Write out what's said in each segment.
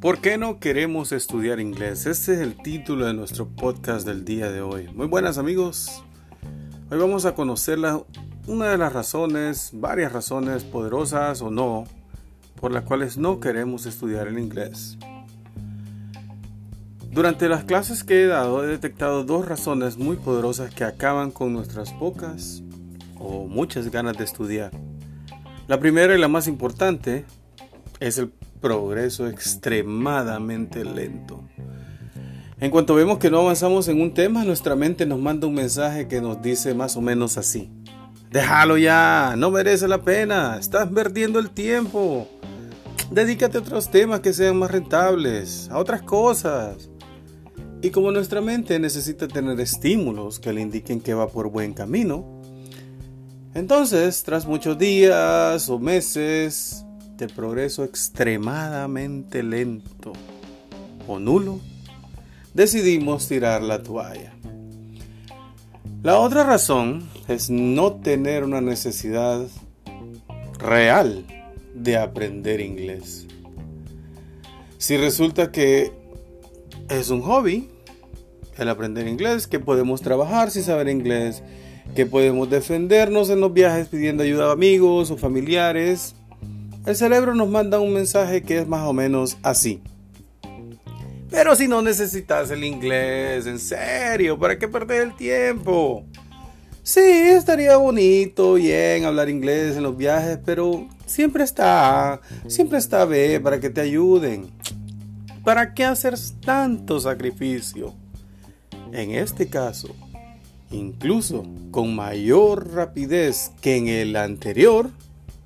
¿Por qué no queremos estudiar inglés? Este es el título de nuestro podcast del día de hoy. Muy buenas amigos. Hoy vamos a conocer una de las razones, varias razones poderosas o no, por las cuales no queremos estudiar el inglés. Durante las clases que he dado he detectado dos razones muy poderosas que acaban con nuestras pocas o muchas ganas de estudiar. La primera y la más importante es el progreso extremadamente lento. En cuanto vemos que no avanzamos en un tema, nuestra mente nos manda un mensaje que nos dice más o menos así. Déjalo ya, no merece la pena, estás perdiendo el tiempo. Dedícate a otros temas que sean más rentables, a otras cosas. Y como nuestra mente necesita tener estímulos que le indiquen que va por buen camino, entonces, tras muchos días o meses, de progreso extremadamente lento o nulo, decidimos tirar la toalla. La otra razón es no tener una necesidad real de aprender inglés. Si resulta que es un hobby el aprender inglés, que podemos trabajar sin saber inglés, que podemos defendernos en los viajes pidiendo ayuda a amigos o familiares, el cerebro nos manda un mensaje que es más o menos así. Pero si no necesitas el inglés, en serio, ¿para qué perder el tiempo? Sí, estaría bonito, bien, hablar inglés en los viajes, pero siempre está siempre está B para que te ayuden. ¿Para qué hacer tanto sacrificio? En este caso, incluso con mayor rapidez que en el anterior,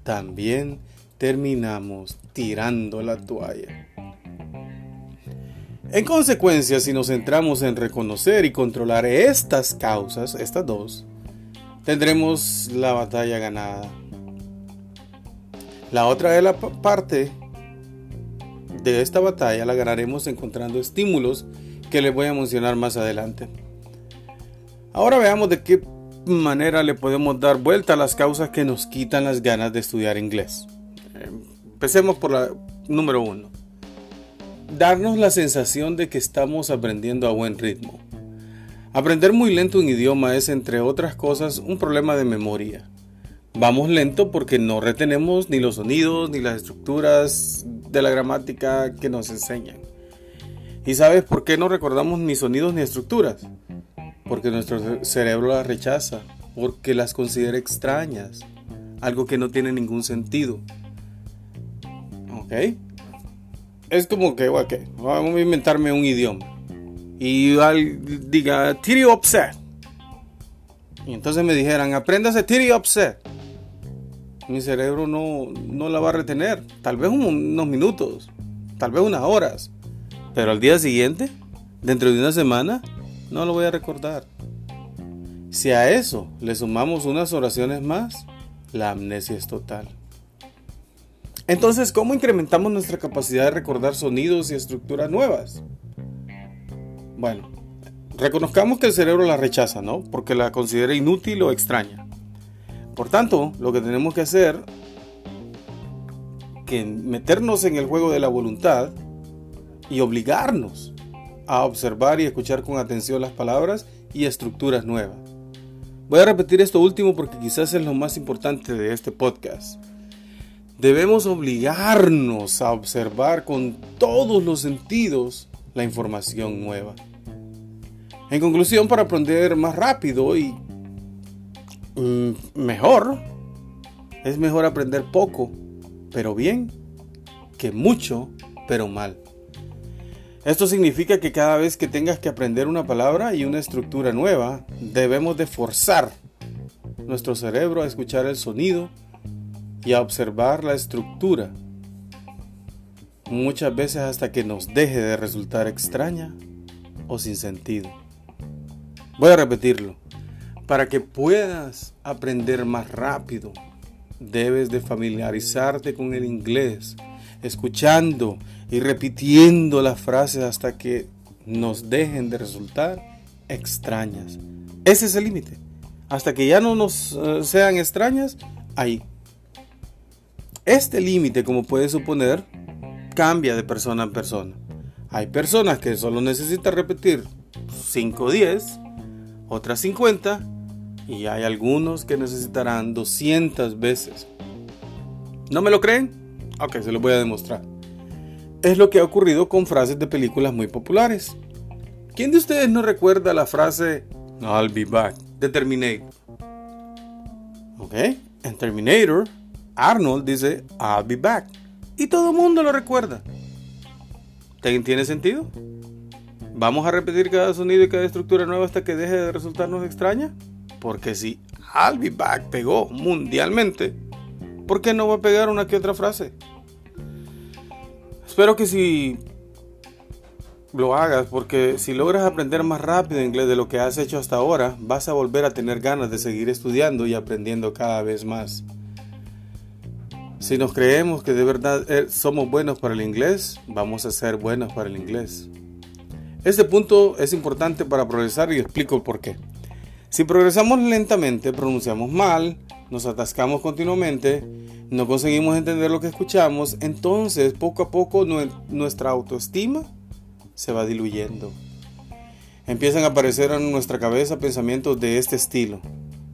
también terminamos tirando la toalla. En consecuencia, si nos centramos en reconocer y controlar estas causas, estas dos, tendremos la batalla ganada. La otra de la parte de esta batalla la ganaremos encontrando estímulos que les voy a mencionar más adelante. Ahora veamos de qué manera le podemos dar vuelta a las causas que nos quitan las ganas de estudiar inglés. Empecemos por la número uno. Darnos la sensación de que estamos aprendiendo a buen ritmo. Aprender muy lento un idioma es, entre otras cosas, un problema de memoria. Vamos lento porque no retenemos ni los sonidos ni las estructuras de la gramática que nos enseñan. ¿Y sabes por qué no recordamos ni sonidos ni estructuras? Porque nuestro cerebro las rechaza, porque las considera extrañas, algo que no tiene ningún sentido. Es como que, ok, vamos a inventarme un idioma. Y diga, tiri upset. Y entonces me dijeran, apréndase tiri upset. Mi cerebro no, no la va a retener. Tal vez unos minutos, tal vez unas horas. Pero al día siguiente, dentro de una semana, no lo voy a recordar. Si a eso le sumamos unas oraciones más, la amnesia es total. Entonces, ¿cómo incrementamos nuestra capacidad de recordar sonidos y estructuras nuevas? Bueno, reconozcamos que el cerebro la rechaza, ¿no? Porque la considera inútil o extraña. Por tanto, lo que tenemos que hacer que meternos en el juego de la voluntad y obligarnos a observar y escuchar con atención las palabras y estructuras nuevas. Voy a repetir esto último porque quizás es lo más importante de este podcast. Debemos obligarnos a observar con todos los sentidos la información nueva. En conclusión, para aprender más rápido y mm, mejor, es mejor aprender poco, pero bien, que mucho, pero mal. Esto significa que cada vez que tengas que aprender una palabra y una estructura nueva, debemos de forzar nuestro cerebro a escuchar el sonido y a observar la estructura, muchas veces hasta que nos deje de resultar extraña o sin sentido. Voy a repetirlo. Para que puedas aprender más rápido, debes de familiarizarte con el inglés, escuchando y repitiendo las frases hasta que nos dejen de resultar extrañas. Ese es el límite. Hasta que ya no nos eh, sean extrañas, ahí Este límite, como puedes suponer, cambia de persona en persona. Hay personas que solo necesitan repetir 5 o 10, otras 50, y hay algunos que necesitarán 200 veces. ¿No me lo creen? Ok, se lo voy a demostrar. Es lo que ha ocurrido con frases de películas muy populares. ¿Quién de ustedes no recuerda la frase I'll be back de Terminator? Ok, en Terminator, Arnold dice I'll be back. Y todo el mundo lo recuerda. ¿Tiene sentido? ¿Vamos a repetir cada sonido y cada estructura nueva hasta que deje de resultarnos extraña? Porque si I'll be back pegó mundialmente, ¿por qué no va a pegar una que otra frase? Espero que si lo hagas porque si logras aprender más rápido inglés de lo que has hecho hasta ahora, vas a volver a tener ganas de seguir estudiando y aprendiendo cada vez más. Si nos creemos que de verdad eh, somos buenos para el inglés, vamos a ser buenos para el inglés. Este punto es importante para progresar y explico por qué. Si progresamos lentamente, pronunciamos mal, nos atascamos continuamente, no conseguimos entender lo que escuchamos, entonces poco a poco nuestra autoestima se va diluyendo. Empiezan a aparecer en nuestra cabeza pensamientos de este estilo.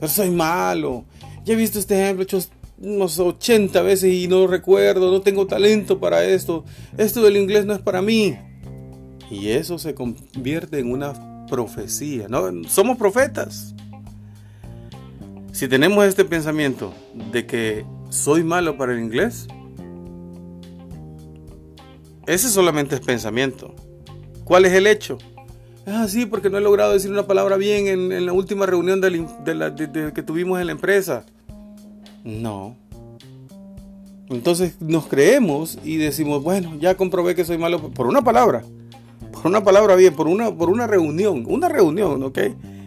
Pero soy malo. Ya he visto este ejemplo hecho unos 80 veces y no recuerdo. No tengo talento para esto. Esto del inglés no es para mí. Y eso se convierte en una profecía. ¿no? Somos profetas. Si tenemos este pensamiento de que soy malo para el inglés, ese solamente es pensamiento. ¿Cuál es el hecho? Ah, sí, porque no he logrado decir una palabra bien en, la última reunión que tuvimos en la empresa. No. Entonces nos creemos y decimos, bueno, ya comprobé que soy malo por una palabra. Por una palabra bien, por una, por una reunión. Una reunión, ¿ok?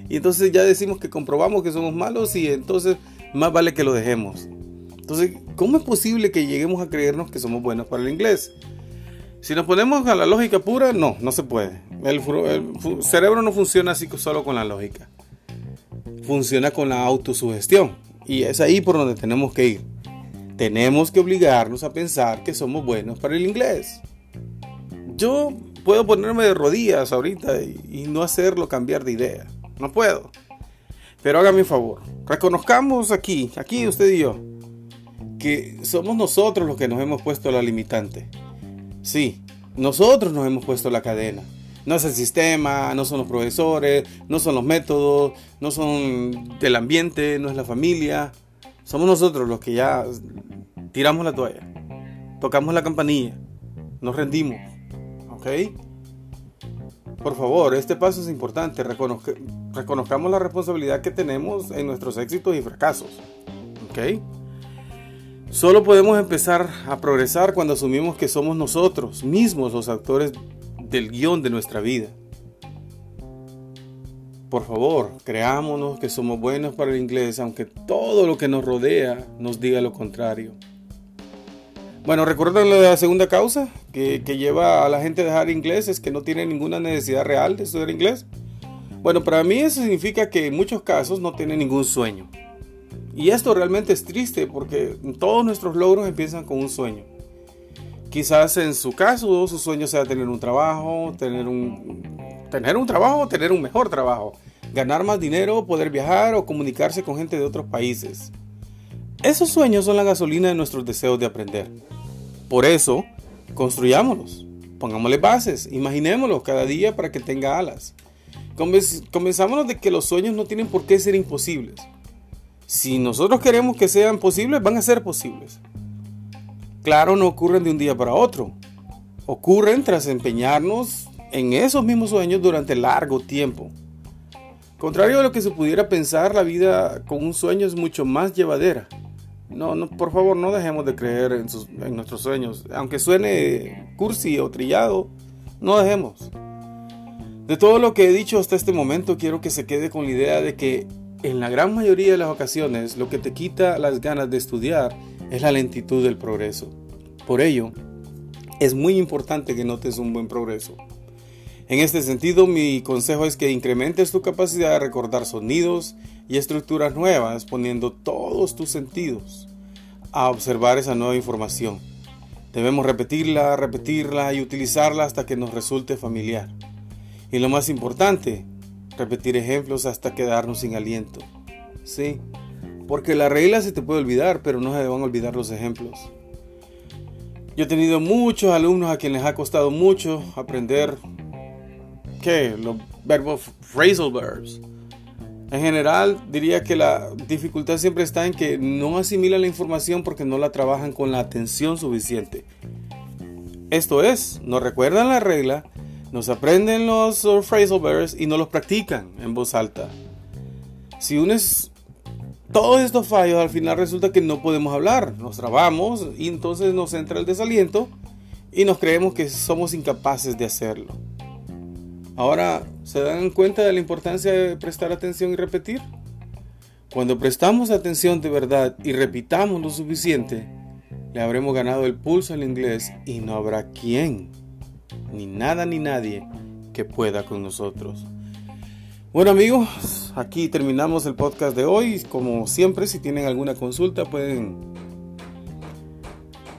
Y entonces ya decimos que comprobamos que somos malos y entonces más vale que lo dejemos. Entonces, ¿cómo es posible que lleguemos a creernos que somos buenos para el inglés? Si nos ponemos a la lógica pura, no, no se puede. El, cerebro no funciona así solo con la lógica. Funciona con la autosugestión. Y es ahí por donde tenemos que ir. Tenemos que obligarnos a pensar que somos buenos para el inglés. Yo puedo ponerme de rodillas ahorita y, no hacerlo cambiar de idea. No puedo. Pero hágame un favor. Reconozcamos aquí, aquí usted y yo, que somos nosotros los que nos hemos puesto la limitante. Sí, nosotros nos hemos puesto la cadena. No es el sistema, no son los profesores, no son los métodos, no son del ambiente, no es la familia. Somos nosotros los que ya tiramos la toalla, tocamos la campanilla, nos rendimos. ¿Ok? Por favor, este paso es importante. reconozcamos la responsabilidad que tenemos en nuestros éxitos y fracasos. ¿Ok? Solo podemos empezar a progresar cuando asumimos que somos nosotros mismos los actores del guion de nuestra vida. Por favor, creámonos que somos buenos para el inglés, aunque todo lo que nos rodea nos diga lo contrario. Bueno, ¿recuerdan la segunda causa que, que lleva a la gente a dejar inglés? Es que no tiene ninguna necesidad real de estudiar inglés. Bueno, para mí eso significa que en muchos casos no tienen ningún sueño. Y esto realmente es triste porque todos nuestros logros empiezan con un sueño. Quizás en su caso su sueño sea tener un trabajo, tener un, tener un trabajo, tener un mejor trabajo, ganar más dinero, poder viajar o comunicarse con gente de otros países. Esos sueños son la gasolina de nuestros deseos de aprender. Por eso, construyámoslos, pongámosle bases, imaginémoslos cada día para que tenga alas. Convenzámonos de que los sueños no tienen por qué ser imposibles. Si nosotros queremos que sean posibles, van a ser posibles. Claro, no ocurren de un día para otro. Ocurren tras empeñarnos en esos mismos sueños durante largo tiempo. Contrario a lo que se pudiera pensar, la vida con un sueño es mucho más llevadera. No, por favor, no dejemos de creer en nuestros sueños. Aunque suene cursi o trillado, no dejemos. De todo lo que he dicho hasta este momento, quiero que se quede con la idea de que en la gran mayoría de las ocasiones lo que te quita las ganas de estudiar es la lentitud del progreso. Por ello, es muy importante que notes un buen progreso. En este sentido, mi consejo es que incrementes tu capacidad de recordar sonidos y estructuras nuevas poniendo todos tus sentidos. a observar esa nueva información. Debemos repetirla, repetirla y utilizarla hasta que nos resulte familiar. Y lo más importante, repetir ejemplos hasta quedarnos sin aliento. Sí, porque la regla se te puede olvidar, pero no se van a olvidar los ejemplos. Yo he tenido muchos alumnos a quienes ha costado mucho aprender ¿qué? los verbos phrasal verbs. En general, diría que la dificultad siempre está en que no asimilan la información porque no la trabajan con la atención suficiente. Esto es, no recuerdan la regla, nos aprenden los phrasal verbs y no los practican en voz alta. Si unes todos estos fallos, al final resulta que no podemos hablar, nos trabamos y entonces nos entra el desaliento y nos creemos que somos incapaces de hacerlo. Ahora, ¿se dan cuenta de la importancia de prestar atención y repetir? Cuando prestamos atención de verdad y repitamos lo suficiente, le habremos ganado el pulso al inglés y no habrá quien, ni nada ni nadie, que pueda con nosotros. Bueno amigos, aquí terminamos el podcast de hoy. Como siempre, si tienen alguna consulta pueden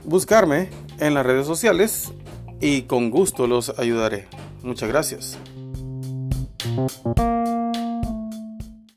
buscarme en las redes sociales y con gusto los ayudaré. Muchas gracias.